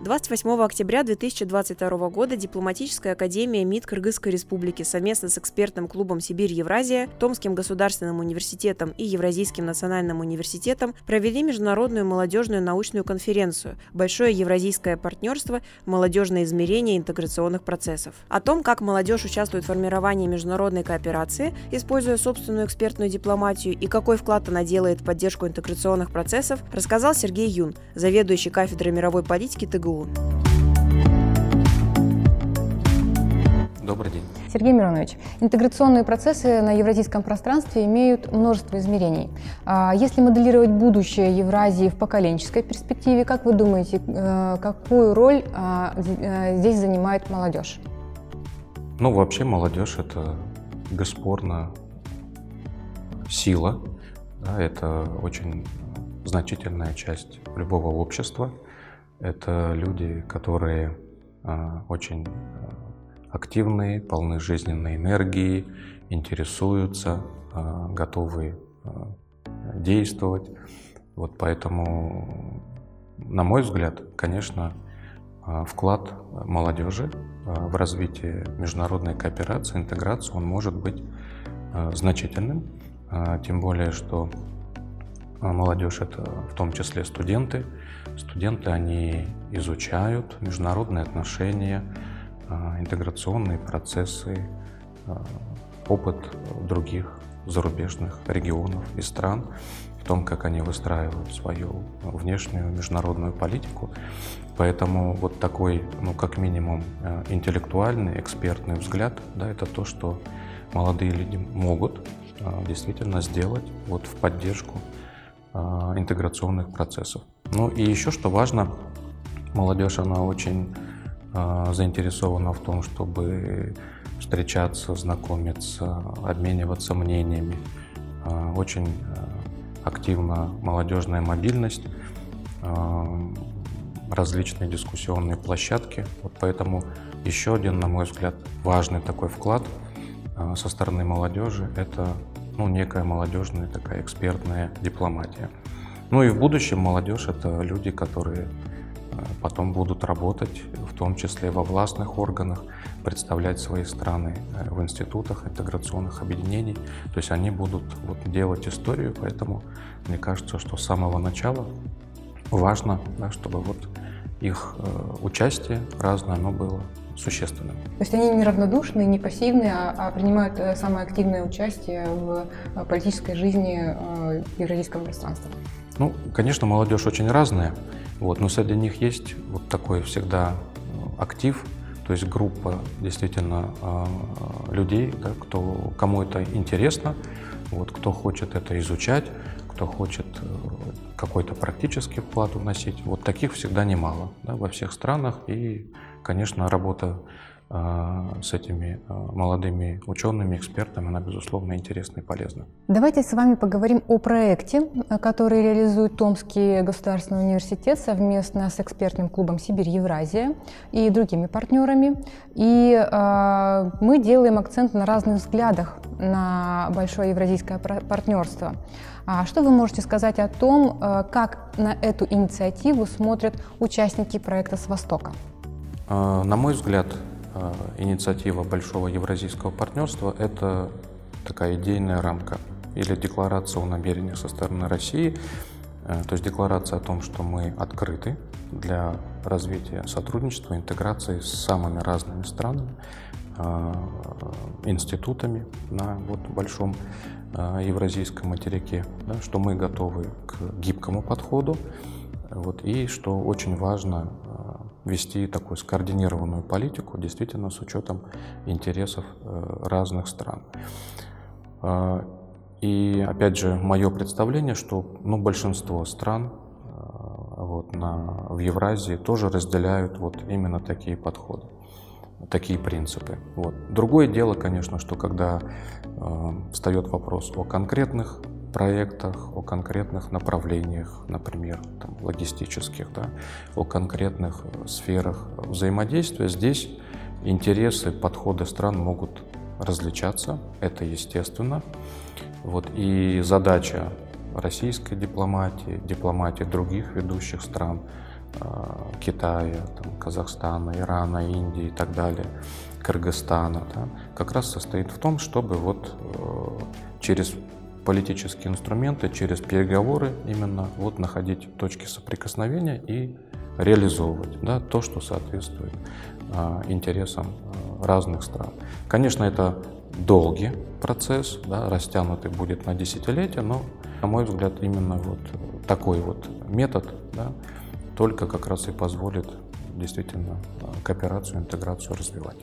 28 октября 2022 года Дипломатическая академия МИД Кыргызской Республики совместно с экспертным клубом «Сибирь-Евразия», Томским государственным университетом и Евразийским национальным университетом провели международную молодежную научную конференцию «Большое евразийское партнерство. Молодежное измерение интеграционных процессов». О том, как молодежь участвует в формировании международной кооперации, используя собственную экспертную дипломатию и какой вклад она делает в поддержку интеграционных процессов, рассказал Сергей Юн, заведующий кафедрой мировой политики ТГУ МГУ. Добрый день. Сергей Миронович, интеграционные процессы на евразийском пространстве имеют множество измерений. А если моделировать будущее Евразии в поколенческой перспективе, как вы думаете, э, какую роль а, э, здесь занимает молодежь? Ну, вообще молодежь – это бесспорно сила, да, это очень значительная часть любого общества – это люди, которые а, очень а, активные, полны жизненной энергии, интересуются, а, готовы действовать. Вот поэтому, на мой взгляд, конечно, вклад молодежи в развитие международной кооперации, интеграции, он может быть значительным. Тем более, что молодежь это в том числе студенты, Студенты, они изучают международные отношения, а, интеграционные процессы, а, опыт других зарубежных регионов и стран, в том, как они выстраивают свою внешнюю международную политику. Поэтому вот такой, ну, как минимум, а, интеллектуальный, экспертный взгляд, да, это то, что молодые люди могут действительно сделать вот в поддержку интеграционных процессов. Ну и еще что важно, молодежь, она очень э, заинтересована в том, чтобы встречаться, знакомиться, обмениваться мнениями. Э, очень э, активна молодежная мобильность, э, различные дискуссионные площадки. Вот поэтому еще один, на мой взгляд, важный такой вклад э, со стороны молодежи – это ну, некая молодежная такая экспертная дипломатия. Ну и в будущем молодежь — это люди, которые э, потом будут работать, в том числе во властных органах, представлять свои страны э, в институтах интеграционных объединений. То есть они будут вот делать историю, поэтому мне кажется, что с самого начала важно, да, чтобы вот их э, участие разное, оно было существенным. То есть они не равнодушны, не пассивны, а, а принимают самое активное участие в политической жизни евразийского пространства. Ну, конечно, молодежь очень разная, вот, но среди них есть вот такой всегда э, актив, то есть группа действительно э, людей, да, кто, кому это интересно, вот, кто хочет это изучать, кто хочет э, какой-то практический вклад вносить. Вот таких всегда немало да, во всех странах. И, конечно, работа а, с этими а, молодыми учеными, экспертами, она, безусловно, интересна и полезна. Давайте с вами поговорим о проекте, который реализует Томский государственный университет совместно с экспертным клубом «Сибирь-Евразия» и другими партнерами. И э, мы делаем акцент на разных взглядах на большое евразийское партнерство. А что вы можете сказать о том, как на эту инициативу смотрят участники проекта с Востока? На мой взгляд, Э, инициатива Большого Евразийского партнерства – это такая идейная рамка или декларация о намерениях со стороны России, э, то есть декларация о том, что мы открыты для развития сотрудничества, интеграции с самыми разными странами, институтами на вот большом евразийском материке, да, что мы готовы к гибкому подходу, вот, и что очень важно вести такую скоординированную политику, действительно с учетом интересов э, разных стран. А, и опять же, мое представление, что ну, большинство стран э, вот, на, в Евразии тоже разделяют вот именно такие подходы, такие принципы. Вот. Другое дело, конечно, что когда э, встает вопрос о конкретных проектах, о конкретных направлениях, например, там, логистических, да, о конкретных э, сферах взаимодействия. Здесь интересы, подходы стран могут различаться, это естественно. Вот, и задача российской дипломатии, дипломатии других ведущих стран, Китая, там, Казахстана, Ирана, Индии и так далее, Кыргызстана, да, как раз состоит в том, чтобы вот через политические инструменты, через переговоры именно вот находить точки соприкосновения и реализовывать да, то, что соответствует а, интересам а, разных стран. Конечно, это долгий процесс, да, растянутый будет на десятилетия, но, на мой взгляд, именно вот такой вот метод да, только как раз и позволит действительно а, кооперацию, интеграцию развивать.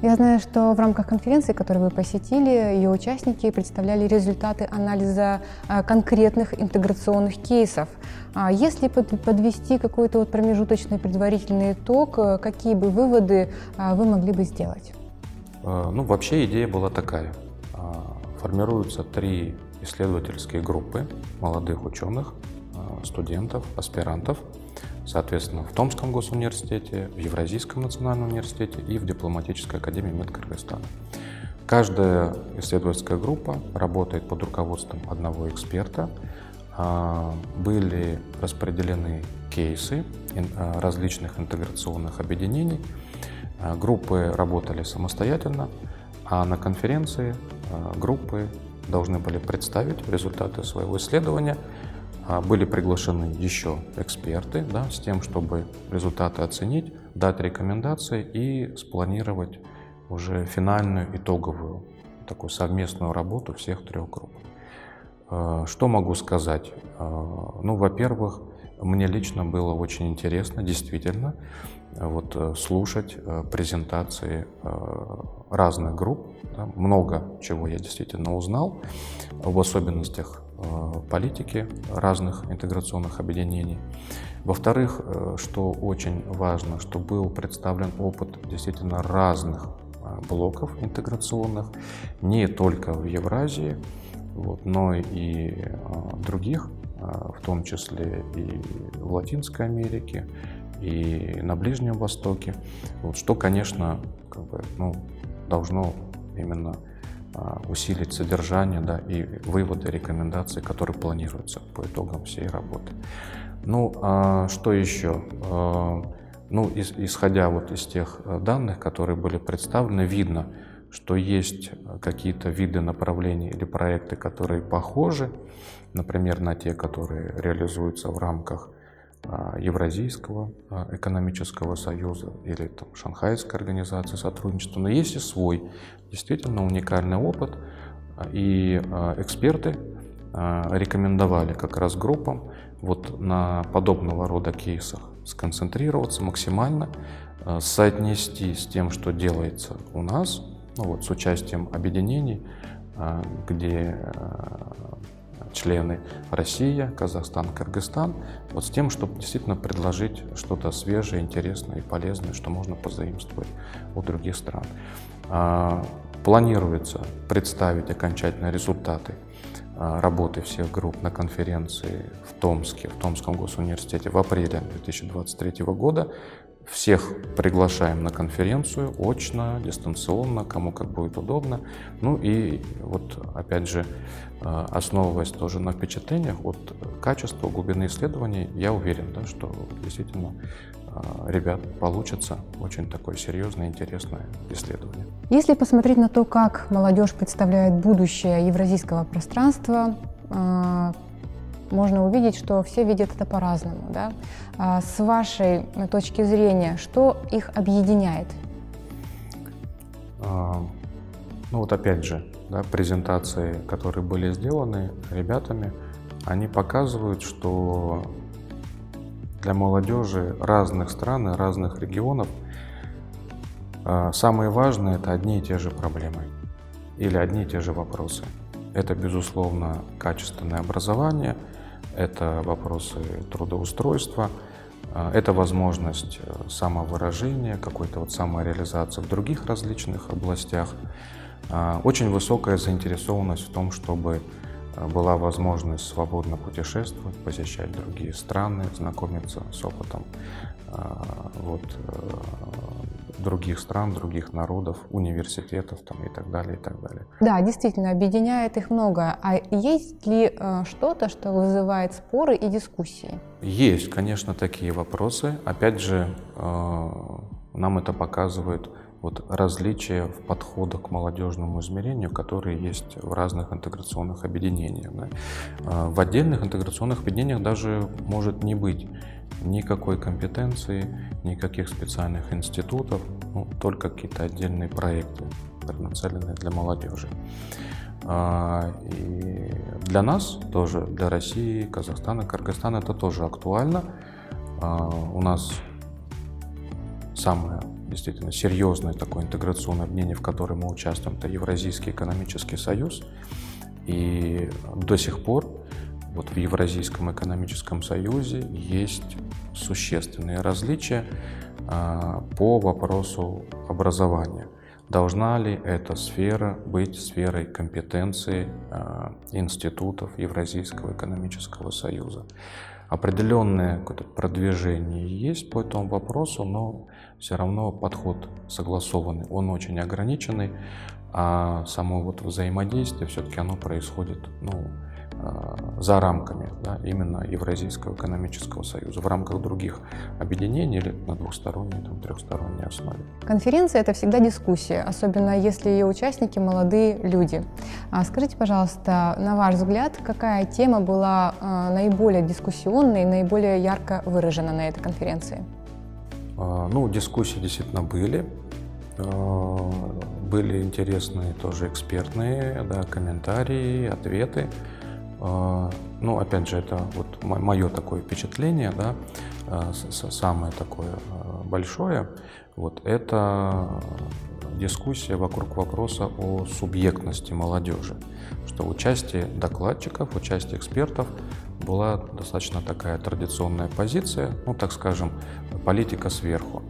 Я знаю, что в рамках конференции, которую вы посетили, ее участники представляли результаты анализа а, конкретных интеграционных кейсов. А если подвести какой-то вот промежуточный предварительный итог, э, какие бы выводы а, вы могли бы сделать? Ну, вообще идея была такая. Формируются три исследовательские группы молодых ученых, студентов, аспирантов – соответственно, в Томском госуниверситете, в Евразийском национальном университете и в Дипломатической академии МИД Кыргызстана. Каждая исследовательская группа работает под руководством одного эксперта. А, были распределены кейсы а, различных интеграционных объединений. А, группы работали самостоятельно, а на конференции группы должны были представить результаты своего исследования были приглашены еще эксперты да, с тем, чтобы результаты оценить, дать рекомендации и спланировать уже финальную итоговую такую совместную работу всех трех групп. А, что могу сказать? А, ну, во-первых, мне лично было очень интересно, действительно, вот, э, слушать э, презентации э, разных групп. Да, много чего я действительно узнал, в особенностях политики разных интеграционных объединений. Во-вторых, что очень важно, что был представлен опыт действительно разных блоков интеграционных, не только в Евразии, вот, но и других, в том числе и в Латинской Америке, и на Ближнем Востоке, вот, что, конечно, как бы, ну, должно именно а, усилить содержание да, и выводы, рекомендации, которые планируются по итогам всей работы. Ну, а что еще? А, ну, ис, исходя вот из тех э, данных, которые были представлены, видно, что есть какие-то виды направлений или проекты, которые похожи, например, на те, которые реализуются в рамках а, Евразийского а, экономического союза или там, Шанхайской организации сотрудничества, но есть и свой действительно уникальный опыт, и а, эксперты рекомендовали как раз группам вот на подобного рода кейсах сконцентрироваться максимально, соотнести с тем, что делается у нас, ну вот с участием объединений, где члены Россия, Казахстан, Кыргызстан, вот с тем, чтобы действительно предложить что-то свежее, интересное и полезное, что можно позаимствовать у других стран. А, планируется представить окончательные результаты а, работы всех групп на конференции в Томске, в Томском госуниверситете в апреле 2023 года. Всех приглашаем на конференцию очно, дистанционно, кому как будет удобно. Ну и вот опять же, э, основываясь тоже на впечатлениях от качества, глубины исследований, я уверен, да, что действительно э, ребят получится очень такое серьезное, интересное исследование. Если посмотреть на то, как молодежь представляет будущее евразийского пространства, э, можно увидеть, что все видят это по-разному. Да? А с вашей точки зрения, что их объединяет? А, ну вот опять же, да, презентации, которые были сделаны ребятами, они показывают, что для молодежи разных стран и разных регионов а, самые важные это одни и те же проблемы или одни и те же вопросы. Это, безусловно, качественное образование – это вопросы трудоустройства, а, это возможность э, самовыражения, какой-то вот самореализации в других различных областях. А, очень высокая заинтересованность в том, чтобы э, была возможность свободно путешествовать, посещать другие страны, знакомиться с опытом а, вот, э, других стран, других народов, университетов там, и так далее, и так далее. Да, действительно, объединяет их много. А есть ли э, что-то, что вызывает споры и дискуссии? Есть, конечно, такие вопросы. Опять же, э, нам это показывает вот различия в подходах к молодежному измерению, которые есть в разных интеграционных объединениях. Да. А, в отдельных интеграционных объединениях даже может не быть никакой компетенции, никаких специальных институтов, ну, только какие-то отдельные проекты, нацеленные для молодежи. А, и для нас тоже, для России, Казахстана, Кыргызстана это тоже актуально. А, у нас самое действительно серьезное такое интеграционное объединение, в котором мы участвуем, это Евразийский экономический союз. И до сих пор вот в Евразийском экономическом союзе есть существенные различия а, по вопросу образования. Должна ли эта сфера быть сферой компетенции а, институтов Евразийского экономического союза? Определенное продвижение есть по этому вопросу, но все равно подход согласованный, он очень ограниченный, а само вот взаимодействие все-таки оно происходит ну, за рамками да, именно Евразийского экономического союза, в рамках других объединений или на двухсторонней, там, трехсторонней основе. Конференция – это всегда дискуссия, особенно если ее участники – молодые люди. А скажите, пожалуйста, на ваш взгляд, какая тема была а, наиболее дискуссионной, наиболее ярко выражена на этой конференции? А, ну, дискуссии действительно были. Были интересные тоже экспертные да, комментарии, ответы. А, ну, опять же, это вот мое такое впечатление, да, а, самое такое а, большое, вот это дискуссия вокруг вопроса о субъектности молодежи, что участие докладчиков, участие экспертов была достаточно такая традиционная позиция, ну, так скажем, политика сверху.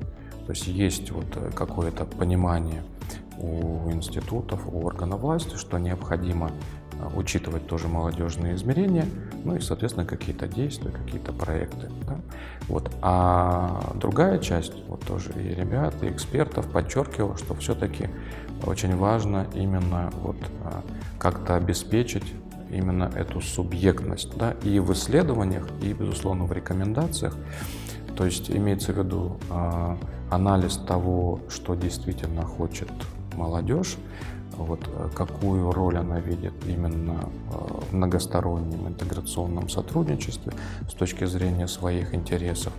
То есть есть вот какое-то понимание у институтов, у органов власти, что необходимо учитывать тоже молодежные измерения, ну и, соответственно, какие-то действия, какие-то проекты. Да? Вот. А другая часть, вот тоже и ребят, и экспертов подчеркивала, что все-таки очень важно именно вот а, как-то обеспечить именно эту субъектность да, и в исследованиях, и, безусловно, в рекомендациях. То есть имеется в виду э, анализ того, что действительно хочет молодежь, вот, э, какую роль она видит именно э, в многостороннем интеграционном сотрудничестве с точки зрения своих интересов,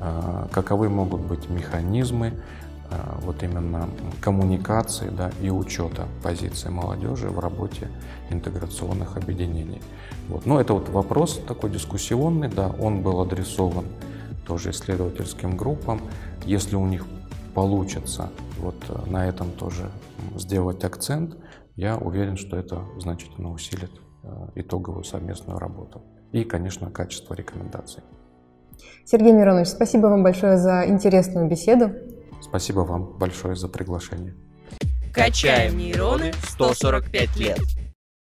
э, каковы могут быть механизмы вот именно коммуникации да, и учета позиции молодежи в работе интеграционных объединений. Вот. Но это вот вопрос такой дискуссионный, да, он был адресован тоже исследовательским группам. Если у них получится вот э, на этом тоже сделать акцент, я уверен, что это значительно усилит э, итоговую совместную работу. И, конечно, качество рекомендаций. Сергей Миронович, спасибо вам большое за интересную беседу. Спасибо вам большое за приглашение. Качаем нейроны 145 лет.